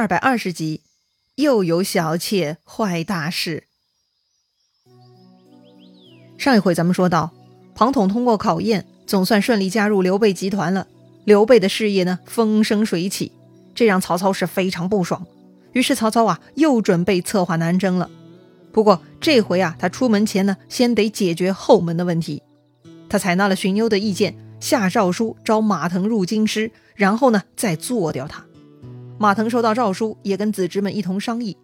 二百二十集，又有小妾坏大事。上一回咱们说到，庞统通过考验，总算顺利加入刘备集团了。刘备的事业呢，风生水起，这让曹操是非常不爽。于是曹操啊，又准备策划南征了。不过这回啊，他出门前呢，先得解决后门的问题。他采纳了荀攸的意见，下诏书招马腾入京师，然后呢，再做掉他。马腾收到诏书，也跟子侄们一同商议。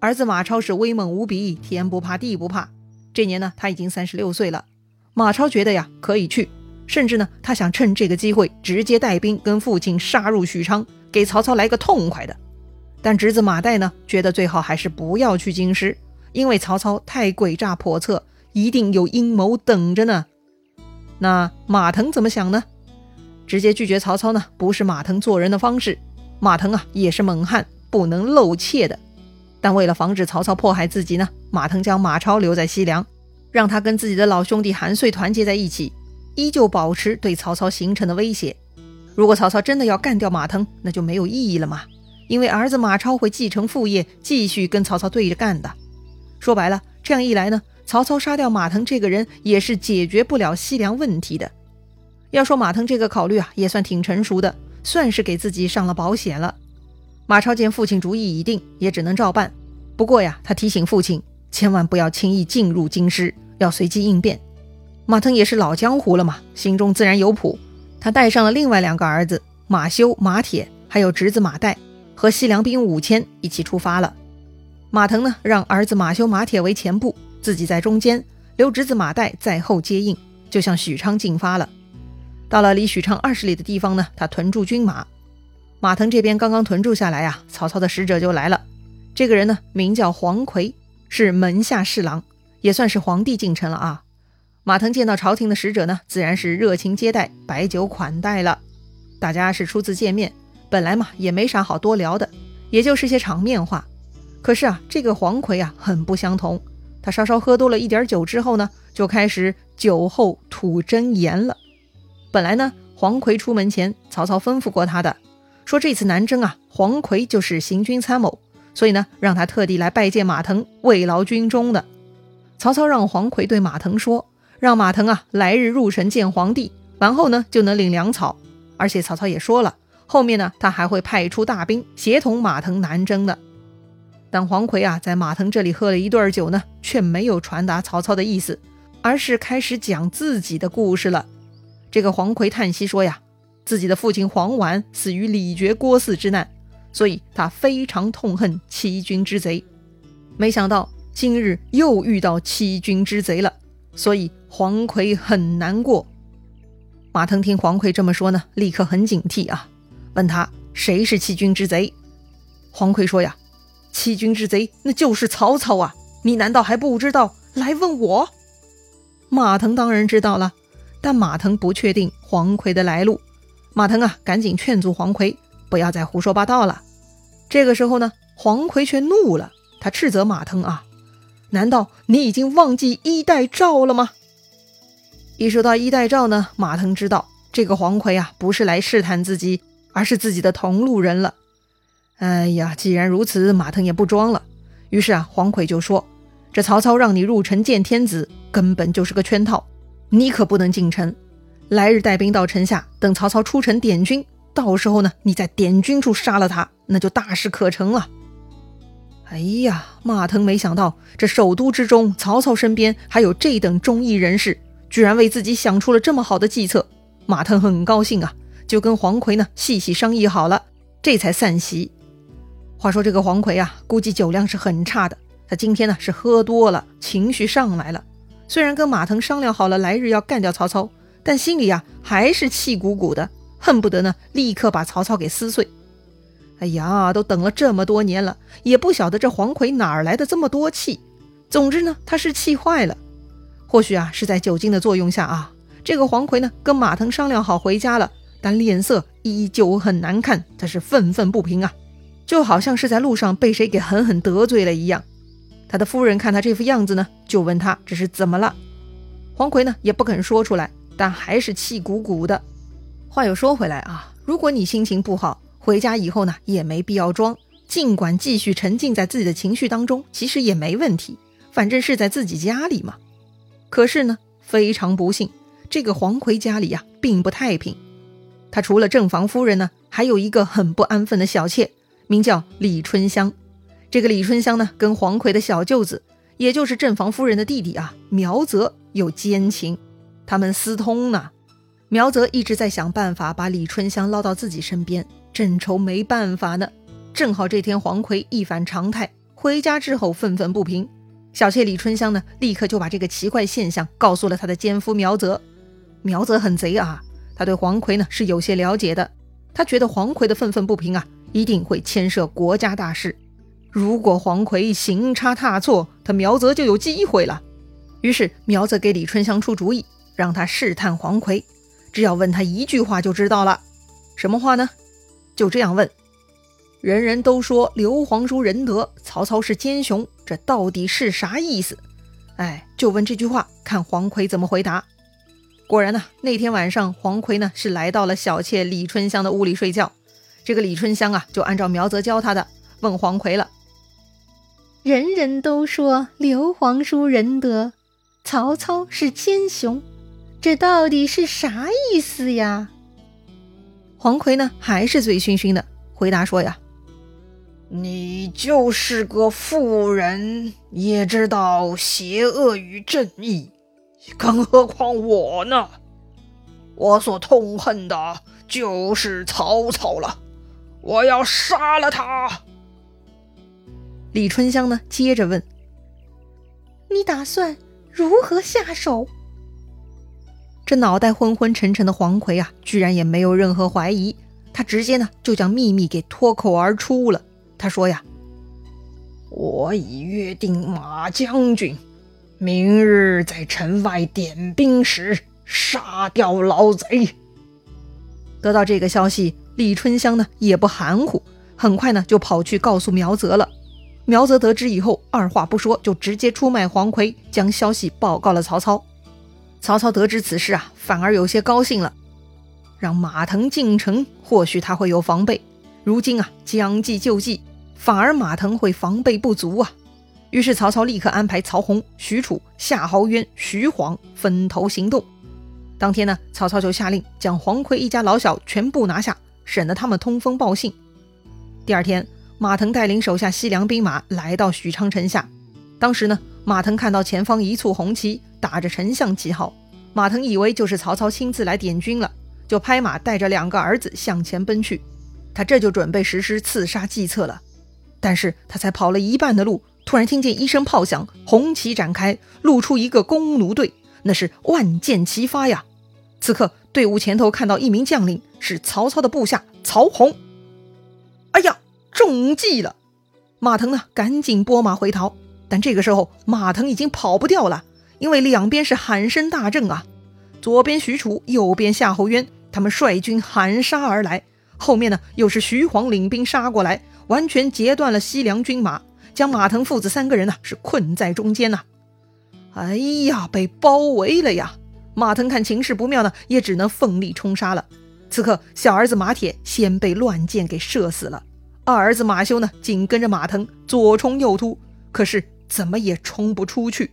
儿子马超是威猛无比，天不怕地不怕。这年呢，他已经三十六岁了。马超觉得呀，可以去，甚至呢，他想趁这个机会直接带兵跟父亲杀入许昌，给曹操来个痛快的。但侄子马岱呢，觉得最好还是不要去京师，因为曹操太诡诈叵测，一定有阴谋等着呢。那马腾怎么想呢？直接拒绝曹操呢，不是马腾做人的方式。马腾啊，也是猛汉，不能露怯的。但为了防止曹操迫害自己呢，马腾将马超留在西凉，让他跟自己的老兄弟韩遂团结在一起，依旧保持对曹操形成的威胁。如果曹操真的要干掉马腾，那就没有意义了嘛，因为儿子马超会继承父业，继续跟曹操对着干的。说白了，这样一来呢，曹操杀掉马腾这个人也是解决不了西凉问题的。要说马腾这个考虑啊，也算挺成熟的。算是给自己上了保险了。马超见父亲主意已定，也只能照办。不过呀，他提醒父亲千万不要轻易进入京师，要随机应变。马腾也是老江湖了嘛，心中自然有谱。他带上了另外两个儿子马修、马铁，还有侄子马岱，和西凉兵五千一起出发了。马腾呢，让儿子马修、马铁为前部，自己在中间，留侄子马岱在后接应，就向许昌进发了。到了离许昌二十里的地方呢，他屯驻军马。马腾这边刚刚屯驻下来呀，曹操的使者就来了。这个人呢，名叫黄奎，是门下侍郎，也算是皇帝近臣了啊。马腾见到朝廷的使者呢，自然是热情接待，摆酒款待了。大家是初次见面，本来嘛也没啥好多聊的，也就是些场面话。可是啊，这个黄奎啊，很不相同。他稍稍喝多了一点酒之后呢，就开始酒后吐真言了。本来呢，黄奎出门前，曹操吩咐过他的，说这次南征啊，黄奎就是行军参谋，所以呢，让他特地来拜见马腾，慰劳军中的。曹操让黄奎对马腾说，让马腾啊，来日入城见皇帝，完后呢，就能领粮草。而且曹操也说了，后面呢，他还会派出大兵协同马腾南征的。但黄奎啊，在马腾这里喝了一顿酒呢，却没有传达曹操的意思，而是开始讲自己的故事了。这个黄奎叹息说：“呀，自己的父亲黄绾死于李傕郭汜之难，所以他非常痛恨欺君之贼。没想到今日又遇到欺君之贼了，所以黄奎很难过。”马腾听黄奎这么说呢，立刻很警惕啊，问他谁是欺君之贼。黄奎说：“呀，欺君之贼那就是曹操啊！你难道还不知道？来问我。”马腾当然知道了。但马腾不确定黄奎的来路，马腾啊，赶紧劝阻黄奎不要再胡说八道了。这个时候呢，黄奎却怒了，他斥责马腾啊：“难道你已经忘记衣带诏了吗？”一说到衣带诏呢，马腾知道这个黄奎啊，不是来试探自己，而是自己的同路人了。哎呀，既然如此，马腾也不装了。于是啊，黄奎就说：“这曹操让你入城见天子，根本就是个圈套。”你可不能进城，来日带兵到城下，等曹操出城点军，到时候呢，你在点军处杀了他，那就大事可成了。哎呀，马腾没想到这首都之中，曹操身边还有这等忠义人士，居然为自己想出了这么好的计策。马腾很高兴啊，就跟黄奎呢细细商议好了，这才散席。话说这个黄奎啊，估计酒量是很差的，他今天呢是喝多了，情绪上来了。虽然跟马腾商量好了来日要干掉曹操，但心里呀还是气鼓鼓的，恨不得呢立刻把曹操给撕碎。哎呀，都等了这么多年了，也不晓得这黄奎哪儿来的这么多气。总之呢，他是气坏了。或许啊是在酒精的作用下啊，这个黄奎呢跟马腾商量好回家了，但脸色依旧很难看，他是愤愤不平啊，就好像是在路上被谁给狠狠得罪了一样。他的夫人看他这副样子呢，就问他这是怎么了。黄奎呢也不肯说出来，但还是气鼓鼓的。话又说回来啊，如果你心情不好，回家以后呢也没必要装，尽管继续沉浸在自己的情绪当中，其实也没问题，反正是在自己家里嘛。可是呢，非常不幸，这个黄奎家里呀，并不太平。他除了正房夫人呢，还有一个很不安分的小妾，名叫李春香。这个李春香呢，跟黄奎的小舅子，也就是正房夫人的弟弟啊，苗泽有奸情，他们私通呢。苗泽一直在想办法把李春香捞到自己身边，正愁没办法呢。正好这天黄奎一反常态回家之后，愤愤不平。小妾李春香呢，立刻就把这个奇怪现象告诉了他的奸夫苗泽。苗泽很贼啊，他对黄奎呢是有些了解的。他觉得黄奎的愤愤不平啊，一定会牵涉国家大事。如果黄奎行差踏错，他苗泽就有机会了。于是苗泽给李春香出主意，让他试探黄奎。只要问他一句话就知道了，什么话呢？就这样问：人人都说刘皇叔仁德，曹操是奸雄，这到底是啥意思？哎，就问这句话，看黄奎怎么回答。果然呢，那天晚上黄奎呢是来到了小妾李春香的屋里睡觉。这个李春香啊，就按照苗泽教他的问黄奎了：人人都说刘皇叔仁德，曹操是奸雄。这到底是啥意思呀？黄奎呢，还是醉醺醺的回答说：“呀，你就是个妇人，也知道邪恶与正义，更何况我呢？我所痛恨的就是曹操了，我要杀了他。”李春香呢，接着问：“你打算如何下手？”这脑袋昏昏沉沉的黄奎啊，居然也没有任何怀疑，他直接呢就将秘密给脱口而出了。他说呀：“我已约定马将军，明日在城外点兵时杀掉老贼。”得到这个消息，李春香呢也不含糊，很快呢就跑去告诉苗泽了。苗泽得知以后，二话不说就直接出卖黄奎，将消息报告了曹操。曹操得知此事啊，反而有些高兴了，让马腾进城，或许他会有防备。如今啊，将计就计，反而马腾会防备不足啊。于是曹操立刻安排曹洪、许褚、夏侯渊、徐晃分头行动。当天呢，曹操就下令将黄奎一家老小全部拿下，省得他们通风报信。第二天，马腾带领手下西凉兵马来到许昌城下。当时呢，马腾看到前方一簇红旗。打着丞相旗号，马腾以为就是曹操亲自来点军了，就拍马带着两个儿子向前奔去。他这就准备实施刺杀计策了。但是他才跑了一半的路，突然听见一声炮响，红旗展开，露出一个弓弩队，那是万箭齐发呀！此刻队伍前头看到一名将领，是曹操的部下曹洪。哎呀，中计了！马腾呢，赶紧拨马回逃。但这个时候，马腾已经跑不掉了。因为两边是喊声大阵啊，左边许褚，右边夏侯渊，他们率军喊杀而来。后面呢，又是徐晃领兵杀过来，完全截断了西凉军马，将马腾父子三个人呢是困在中间呐。哎呀，被包围了呀！马腾看情势不妙呢，也只能奋力冲杀了。此刻，小儿子马铁先被乱箭给射死了，二儿子马修呢紧跟着马腾左冲右突，可是怎么也冲不出去。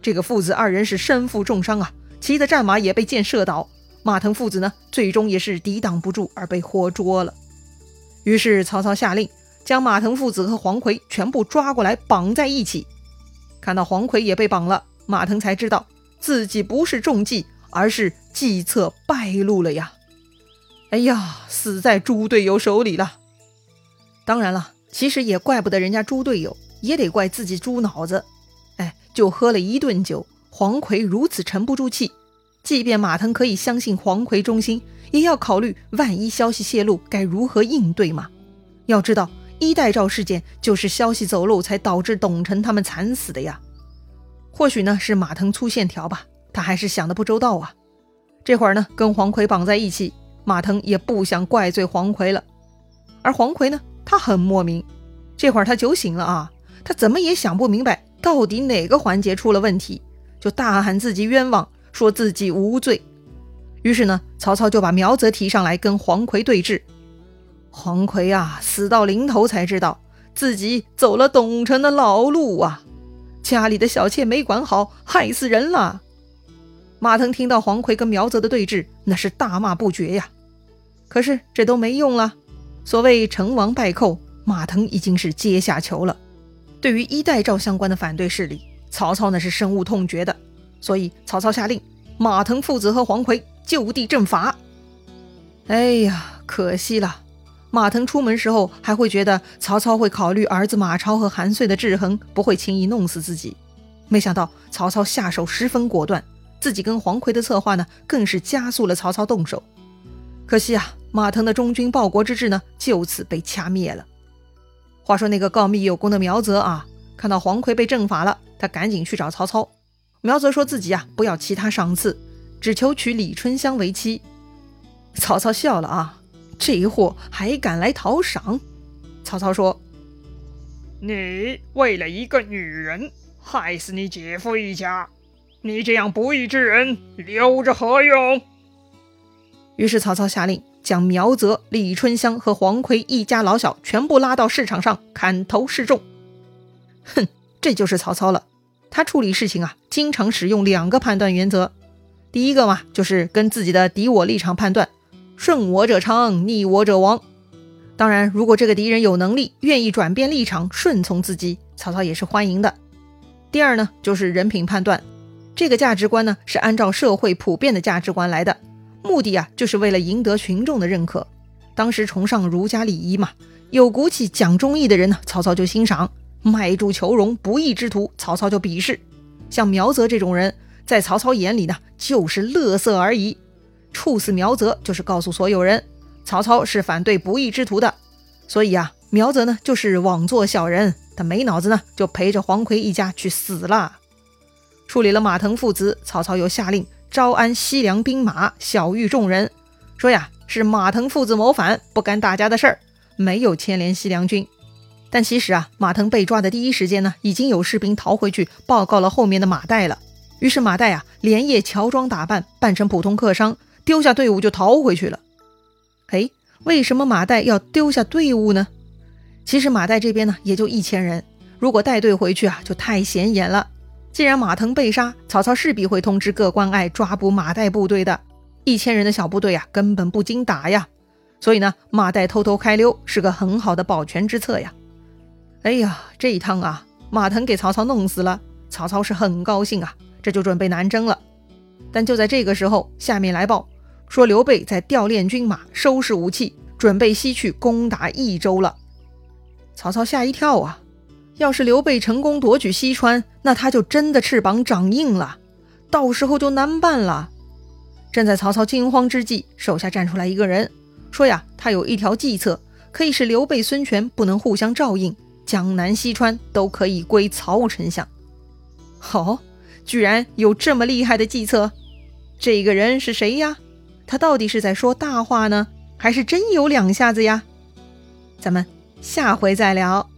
这个父子二人是身负重伤啊，骑的战马也被箭射倒。马腾父子呢，最终也是抵挡不住而被活捉了。于是曹操下令将马腾父子和黄奎全部抓过来绑在一起。看到黄奎也被绑了，马腾才知道自己不是中计，而是计策败露了呀！哎呀，死在猪队友手里了。当然了，其实也怪不得人家猪队友，也得怪自己猪脑子。哎就喝了一顿酒，黄奎如此沉不住气。即便马腾可以相信黄奎忠心，也要考虑万一消息泄露该如何应对嘛。要知道，衣带诏事件就是消息走漏才导致董承他们惨死的呀。或许呢是马腾粗线条吧，他还是想的不周到啊。这会儿呢跟黄奎绑在一起，马腾也不想怪罪黄奎了。而黄奎呢，他很莫名，这会儿他酒醒了啊，他怎么也想不明白。到底哪个环节出了问题，就大喊自己冤枉，说自己无罪。于是呢，曹操就把苗泽提上来跟黄奎对峙。黄奎啊，死到临头才知道自己走了董城的老路啊！家里的小妾没管好，害死人了。马腾听到黄奎跟苗泽的对峙，那是大骂不绝呀。可是这都没用了。所谓成王败寇，马腾已经是阶下囚了。对于衣带诏相关的反对势力，曹操那是深恶痛绝的。所以曹操下令，马腾父子和黄奎就地正法。哎呀，可惜了。马腾出门时候还会觉得曹操会考虑儿子马超和韩遂的制衡，不会轻易弄死自己。没想到曹操下手十分果断，自己跟黄奎的策划呢，更是加速了曹操动手。可惜啊，马腾的忠君报国之志呢，就此被掐灭了。话说那个告密有功的苗泽啊，看到黄奎被正法了，他赶紧去找曹操。苗泽说自己啊，不要其他赏赐，只求娶李春香为妻。曹操笑了啊。这一货还敢来讨赏？曹操说：“你为了一个女人害死你姐夫一家，你这样不义之人留着何用？”于是曹操下令将苗泽、李春香和黄奎一家老小全部拉到市场上砍头示众。哼，这就是曹操了。他处理事情啊，经常使用两个判断原则。第一个嘛，就是跟自己的敌我立场判断。顺我者昌，逆我者亡。当然，如果这个敌人有能力，愿意转变立场，顺从自己，曹操也是欢迎的。第二呢，就是人品判断。这个价值观呢，是按照社会普遍的价值观来的，目的啊，就是为了赢得群众的认可。当时崇尚儒家礼仪嘛，有骨气、讲忠义的人呢，曹操就欣赏；卖主求荣、不义之徒，曹操就鄙视。像苗泽这种人，在曹操眼里呢，就是乐色而已。处死苗泽就是告诉所有人，曹操是反对不义之徒的。所以啊，苗泽呢就是枉做小人，他没脑子呢，就陪着黄奎一家去死了。处理了马腾父子，曹操又下令招安西凉兵马，晓谕众人，说呀是马腾父子谋反，不干大家的事儿，没有牵连西凉军。但其实啊，马腾被抓的第一时间呢，已经有士兵逃回去报告了后面的马岱了。于是马岱啊连夜乔装打扮，扮成普通客商。丢下队伍就逃回去了。哎，为什么马岱要丢下队伍呢？其实马岱这边呢也就一千人，如果带队回去啊，就太显眼了。既然马腾被杀，曹操势必会通知各关隘抓捕马岱部队的。一千人的小部队啊，根本不经打呀。所以呢，马岱偷偷开溜是个很好的保全之策呀。哎呀，这一趟啊，马腾给曹操弄死了，曹操是很高兴啊，这就准备南征了。但就在这个时候，下面来报。说刘备在调练军马，收拾武器，准备西去攻打益州了。曹操吓一跳啊！要是刘备成功夺取西川，那他就真的翅膀长硬了，到时候就难办了。正在曹操惊慌之际，手下站出来一个人，说呀，他有一条计策，可以使刘备、孙权不能互相照应，江南西川都可以归曹丞相。好，居然有这么厉害的计策！这个人是谁呀？他到底是在说大话呢，还是真有两下子呀？咱们下回再聊。